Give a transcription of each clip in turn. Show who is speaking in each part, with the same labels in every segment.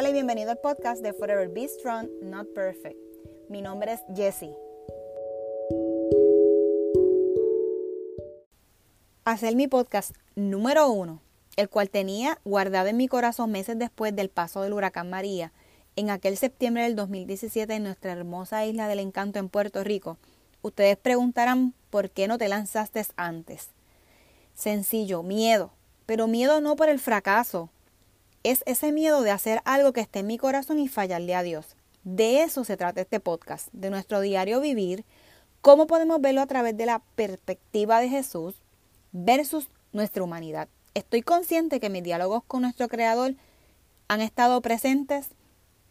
Speaker 1: Hola y bienvenido al podcast de Forever Be Strong, Not Perfect. Mi nombre es Jessie. Hacer mi podcast número uno, el cual tenía guardado en mi corazón meses después del paso del huracán María, en aquel septiembre del 2017 en nuestra hermosa isla del encanto en Puerto Rico. Ustedes preguntarán por qué no te lanzaste antes. Sencillo, miedo, pero miedo no por el fracaso, es ese miedo de hacer algo que esté en mi corazón y fallarle a Dios. De eso se trata este podcast, de nuestro diario vivir, cómo podemos verlo a través de la perspectiva de Jesús versus nuestra humanidad. Estoy consciente que mis diálogos con nuestro Creador han estado presentes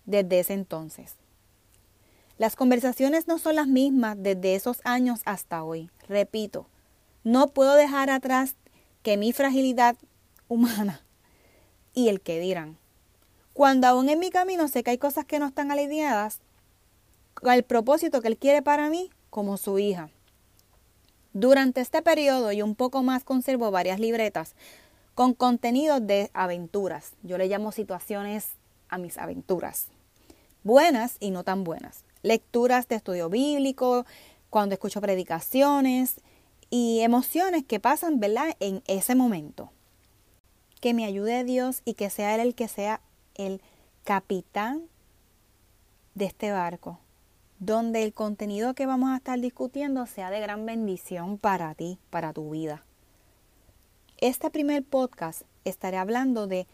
Speaker 1: desde ese entonces. Las conversaciones no son las mismas desde esos años hasta hoy. Repito, no puedo dejar atrás que mi fragilidad humana y el que dirán. Cuando aún en mi camino sé que hay cosas que no están alineadas al propósito que Él quiere para mí como su hija. Durante este periodo y un poco más conservo varias libretas con contenidos de aventuras. Yo le llamo situaciones a mis aventuras. Buenas y no tan buenas. Lecturas de estudio bíblico, cuando escucho predicaciones y emociones que pasan, ¿verdad? En ese momento que me ayude Dios y que sea Él el que sea el capitán de este barco, donde el contenido que vamos a estar discutiendo sea de gran bendición para ti, para tu vida. Este primer podcast estaré hablando de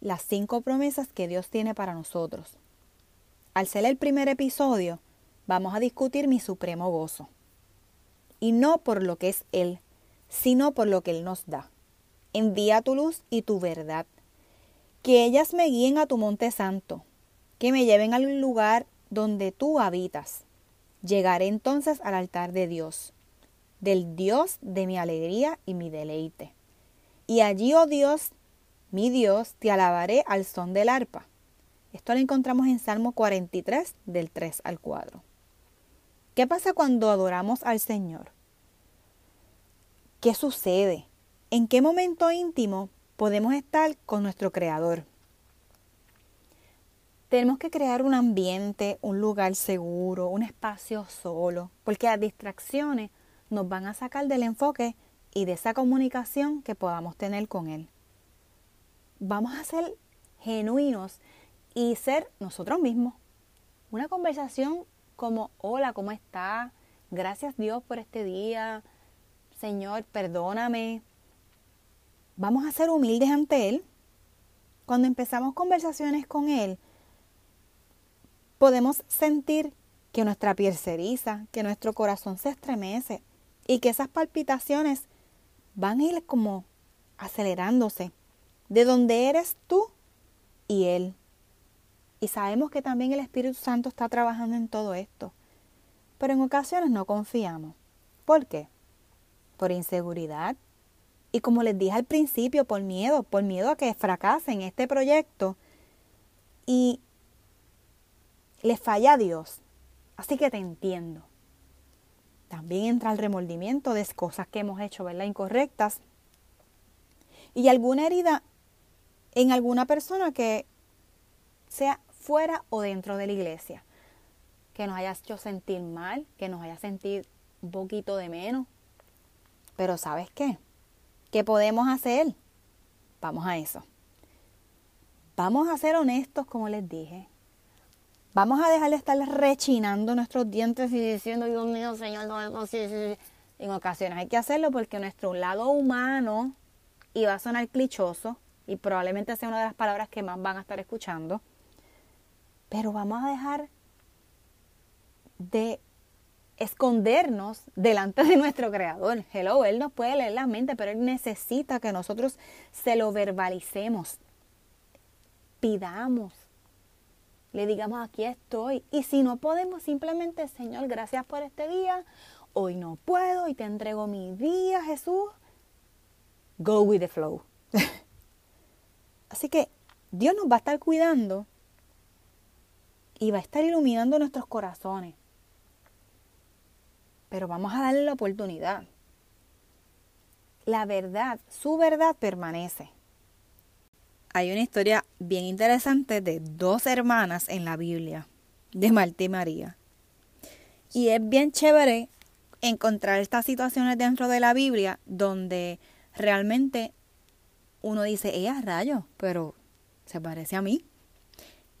Speaker 1: las cinco promesas que Dios tiene para nosotros. Al ser el primer episodio, vamos a discutir mi supremo gozo. Y no por lo que es Él, sino por lo que Él nos da envía tu luz y tu verdad. Que ellas me guíen a tu monte santo, que me lleven al lugar donde tú habitas. Llegaré entonces al altar de Dios, del Dios de mi alegría y mi deleite. Y allí, oh Dios, mi Dios, te alabaré al son del arpa. Esto lo encontramos en Salmo 43, del 3 al 4. ¿Qué pasa cuando adoramos al Señor? ¿Qué sucede? ¿En qué momento íntimo podemos estar con nuestro Creador? Tenemos que crear un ambiente, un lugar seguro, un espacio solo, porque las distracciones nos van a sacar del enfoque y de esa comunicación que podamos tener con Él. Vamos a ser genuinos y ser nosotros mismos. Una conversación como, hola, ¿cómo está? Gracias Dios por este día. Señor, perdóname, vamos a ser humildes ante Él. Cuando empezamos conversaciones con Él, podemos sentir que nuestra piel se eriza, que nuestro corazón se estremece y que esas palpitaciones van a ir como acelerándose de donde eres tú y Él. Y sabemos que también el Espíritu Santo está trabajando en todo esto. Pero en ocasiones no confiamos. ¿Por qué? Por inseguridad, y como les dije al principio, por miedo, por miedo a que fracasen este proyecto y les falla a Dios. Así que te entiendo. También entra el remordimiento de cosas que hemos hecho, ¿verdad? Incorrectas. Y alguna herida en alguna persona que sea fuera o dentro de la iglesia. Que nos haya hecho sentir mal, que nos haya sentido un poquito de menos. Pero ¿sabes qué? ¿Qué podemos hacer? Vamos a eso. Vamos a ser honestos, como les dije. Vamos a dejar de estar rechinando nuestros dientes y diciendo, Dios mío, Señor, no, no, sí, sí. En ocasiones hay que hacerlo porque nuestro lado humano, y va a sonar clichoso, y probablemente sea una de las palabras que más van a estar escuchando, pero vamos a dejar de escondernos delante de nuestro creador. Hello, Él nos puede leer la mente, pero Él necesita que nosotros se lo verbalicemos, pidamos, le digamos aquí estoy. Y si no podemos, simplemente, Señor, gracias por este día. Hoy no puedo y te entrego mi día, Jesús. Go with the flow. Así que Dios nos va a estar cuidando y va a estar iluminando nuestros corazones pero vamos a darle la oportunidad. La verdad, su verdad permanece. hay una historia bien interesante de dos hermanas en la Biblia, de Marta y María. Y es bien chévere encontrar estas situaciones dentro de la Biblia donde realmente uno dice, ella rayo, pero se parece a mí.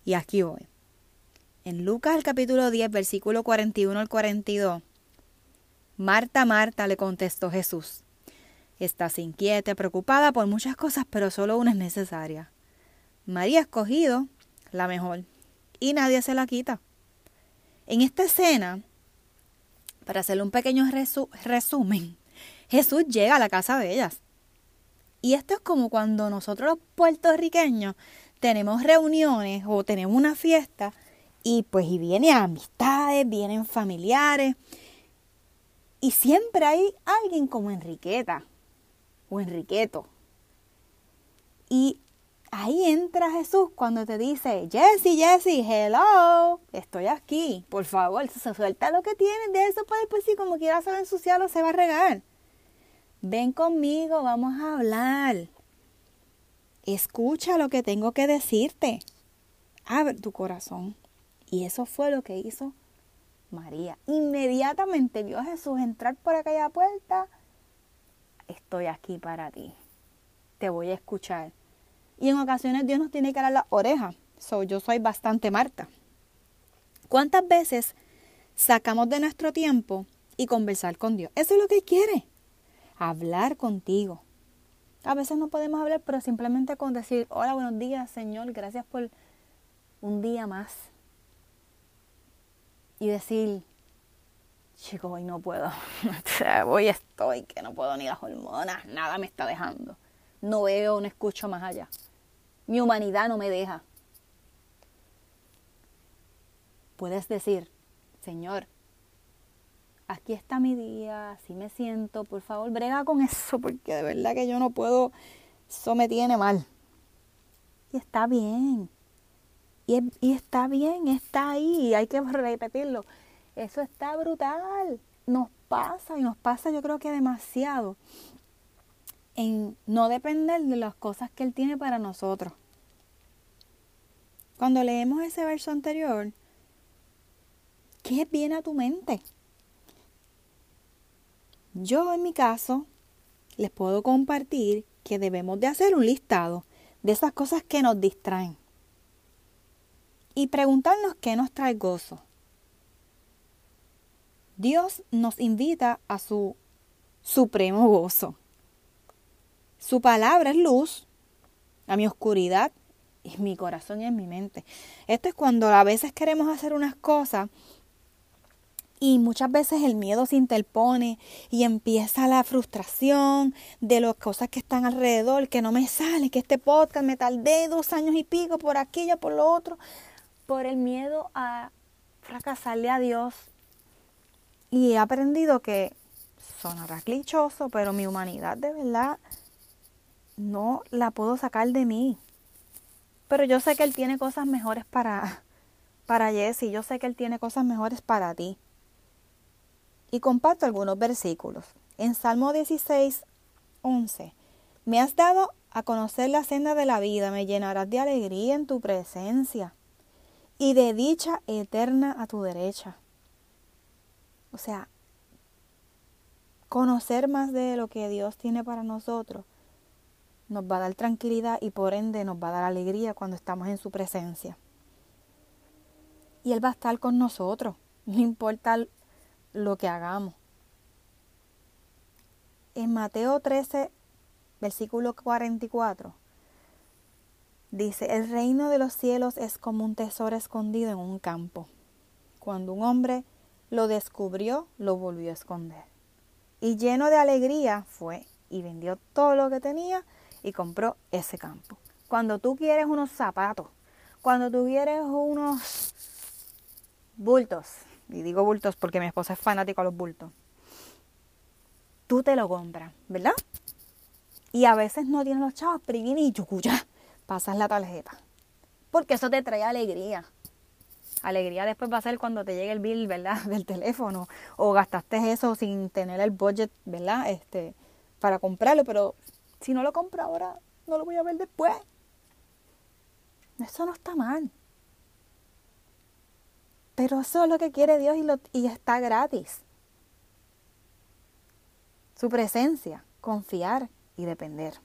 Speaker 1: Y aquí voy. En Lucas el capítulo 10, versículo 41 al 42, Marta, Marta, le contestó Jesús. Estás inquieta, preocupada por muchas cosas, pero solo una es necesaria. María ha escogido la mejor y nadie se la quita. En esta escena, para hacerle un pequeño resumen, Jesús llega a la casa de ellas. Y esto es como cuando nosotros los puertorriqueños tenemos reuniones o tenemos una fiesta y pues y vienen amistades, vienen familiares y siempre hay alguien como Enriqueta o Enriqueto. Y ahí entra Jesús cuando te dice, Jesse, Jesse, hello, estoy aquí, por favor, se suelta lo que tienes de eso para después si como quiera se va a ensuciar o se va a regar. Ven conmigo, vamos a hablar. Escucha lo que tengo que decirte. Abre tu corazón. Y eso fue lo que hizo María. Inmediatamente vio a Jesús entrar por aquella puerta. Estoy aquí para ti. Te voy a escuchar. Y en ocasiones Dios nos tiene que dar la oreja. So, yo soy bastante Marta. ¿Cuántas veces sacamos de nuestro tiempo y conversar con Dios? Eso es lo que quiere. Hablar contigo. A veces no podemos hablar, pero simplemente con decir, hola, buenos días, Señor, gracias por un día más y decir, chico, hoy no puedo, hoy estoy que no puedo ni las hormonas, nada me está dejando. No veo, no escucho más allá. Mi humanidad no me deja. Puedes decir, Señor, aquí está mi día, así me siento, por favor, brega con eso, porque de verdad que yo no puedo, eso me tiene mal. Y está bien. Y, está bien, está ahí, hay que repetirlo. Eso está brutal. Nos pasa y nos pasa yo creo que demasiado en no depender de las cosas que Él tiene para nosotros. Cuando leemos ese verso anterior, ¿qué viene a tu mente? Yo en mi caso les puedo compartir que debemos de hacer un listado de esas cosas que nos distraen y preguntarnos qué nos trae gozo. Dios nos invita a su supremo gozo. Su palabra es luz a mi oscuridad y mi corazón y en mi mente. Esto es cuando a veces queremos hacer unas cosas y muchas veces el miedo se interpone y empieza la frustración de las cosas que están alrededor, que no me sale, que este podcast me tardé dos años y pico por aquello, por lo otro por el miedo a fracasarle a Dios. Y he aprendido que sonará clichoso, pero mi humanidad de verdad no la puedo sacar de mí. Pero yo sé que Él tiene cosas mejores para, para Jesse, yo sé que Él tiene cosas mejores para ti. Y comparto algunos versículos. En Salmo 16, 11, me has dado a conocer la senda de la vida, me llenarás de alegría en tu presencia y de dicha eterna a tu derecha. O sea, conocer más de lo que Dios tiene para nosotros nos va a dar tranquilidad y por ende nos va a dar alegría cuando estamos en su presencia. Y Él va a estar con nosotros, no importa lo que hagamos. En Mateo 13, versículo 44, Dice, el reino de los cielos es como un tesoro escondido en un campo. Cuando un hombre lo descubrió, lo volvió a esconder. Y lleno de alegría fue y vendió todo lo que tenía y compró ese campo. Cuando tú quieres unos zapatos, cuando tú quieres unos bultos, y digo bultos porque mi esposa es fanática a los bultos, tú te lo compras, ¿verdad? Y a veces no tienes los chavos, pero viene y chucuya pasas la tarjeta. Porque eso te trae alegría. Alegría después va a ser cuando te llegue el bill, ¿verdad? Del teléfono. O gastaste eso sin tener el budget, ¿verdad? Este, para comprarlo. Pero si no lo compro ahora, no lo voy a ver después. Eso no está mal. Pero eso es lo que quiere Dios y, y está gratis. Su presencia, confiar y depender.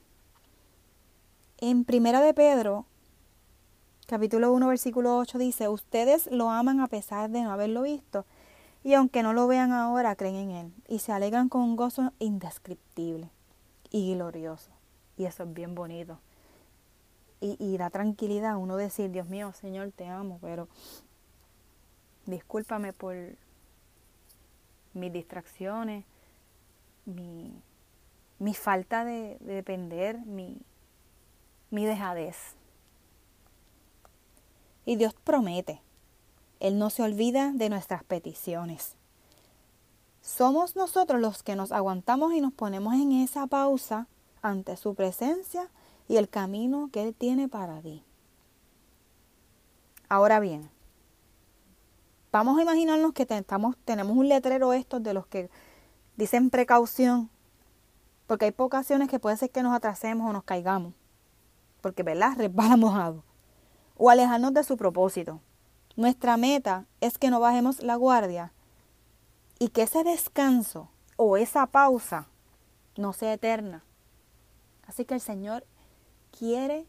Speaker 1: En Primera de Pedro, capítulo 1, versículo 8 dice, ustedes lo aman a pesar de no haberlo visto, y aunque no lo vean ahora, creen en Él, y se alegran con un gozo indescriptible y glorioso. Y eso es bien bonito. Y, da tranquilidad a uno decir, Dios mío, Señor, te amo, pero discúlpame por mis distracciones, mi, mi falta de, depender, mi, mi dejadez. Y Dios promete, Él no se olvida de nuestras peticiones. Somos nosotros los que nos aguantamos y nos ponemos en esa pausa ante su presencia y el camino que Él tiene para ti. Ahora bien, vamos a imaginarnos que tenemos un letrero estos de los que dicen precaución, porque hay ocasiones que puede ser que nos atrasemos o nos caigamos, porque, ¿verdad? Resbala mojado, o alejarnos de su propósito. Nuestra meta es que no bajemos la guardia y que ese descanso o esa pausa no sea eterna. Así que el Señor quiere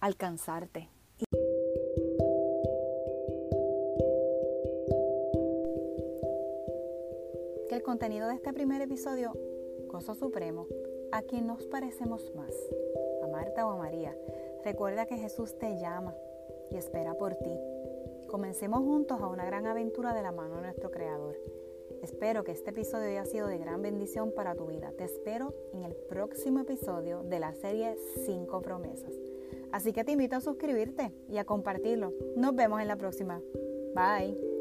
Speaker 1: alcanzarte. Que el contenido de este primer episodio, Gozo Supremo, a quien nos parecemos más, Marta o a María, recuerda que Jesús te llama y espera por ti. Comencemos juntos a una gran aventura de la mano de nuestro Creador. Espero que este episodio haya sido de gran bendición para tu vida. Te espero en el próximo episodio de la serie 5 promesas. Así que te invito a suscribirte y a compartirlo. Nos vemos en la próxima. Bye.